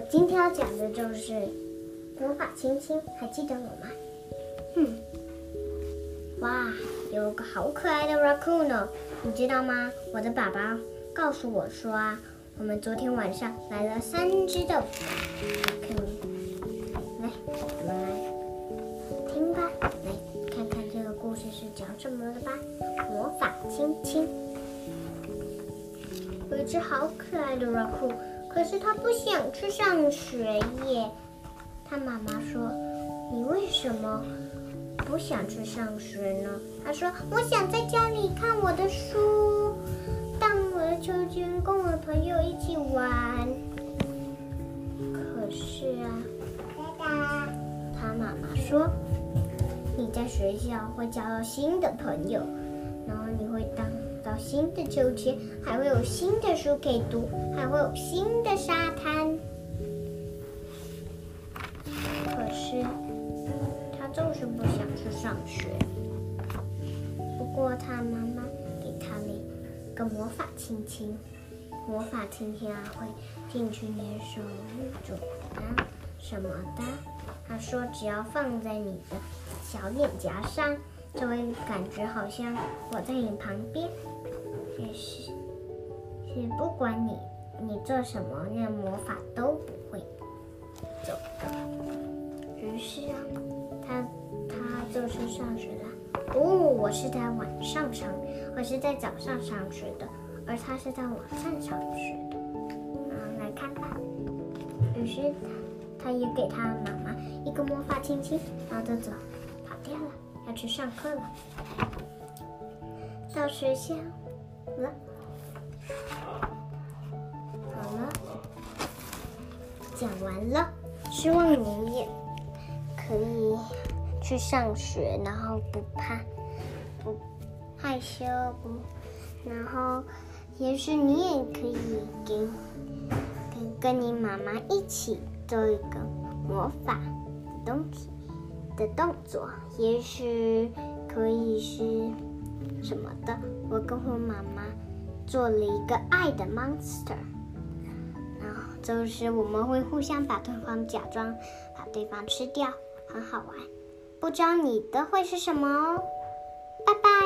我今天要讲的就是魔法亲亲，还记得我吗？嗯，哇，有个好可爱的 raccoon 哦，你知道吗？我的爸爸告诉我说啊，我们昨天晚上来了三只的。来，我们来听吧，来看看这个故事是讲什么的吧。魔法亲亲，有一只好可爱的 raccoon。可是他不想去上学耶。他妈妈说：“你为什么不想去上学呢？”他说：“我想在家里看我的书，荡我的秋千，跟我的朋友一起玩。”可是啊，他妈妈说：“你在学校会交到新的朋友，然后你会当。”到新的秋千，还会有新的书可以读，还会有新的沙滩。可是他就是不想去上学。不过他妈妈给他了一个魔法亲亲，魔法亲亲啊会进去你的手、肘啊什么的。他说只要放在你的小脸颊上。就会感觉好像我在你旁边，也是，是不管你你做什么，那魔法都不会走的。于是啊，他他就去上学了。哦，我是在晚上上，我是在早上上学的，而他是在晚上上学的。嗯，来看吧。于是他他也给他妈妈一个魔法亲亲，然后就走，跑掉了。要去上课了，到学校了，好了，讲完了。希望你也可以去上学，然后不怕，不害羞，不，然后也许你也可以跟跟跟你妈妈一起做一个魔法的东西。的动作，也许可以是什么的？我跟我妈妈做了一个爱的 monster，然后就是我们会互相把对方假装把对方吃掉，很好玩。不知道你的会是什么哦？拜拜。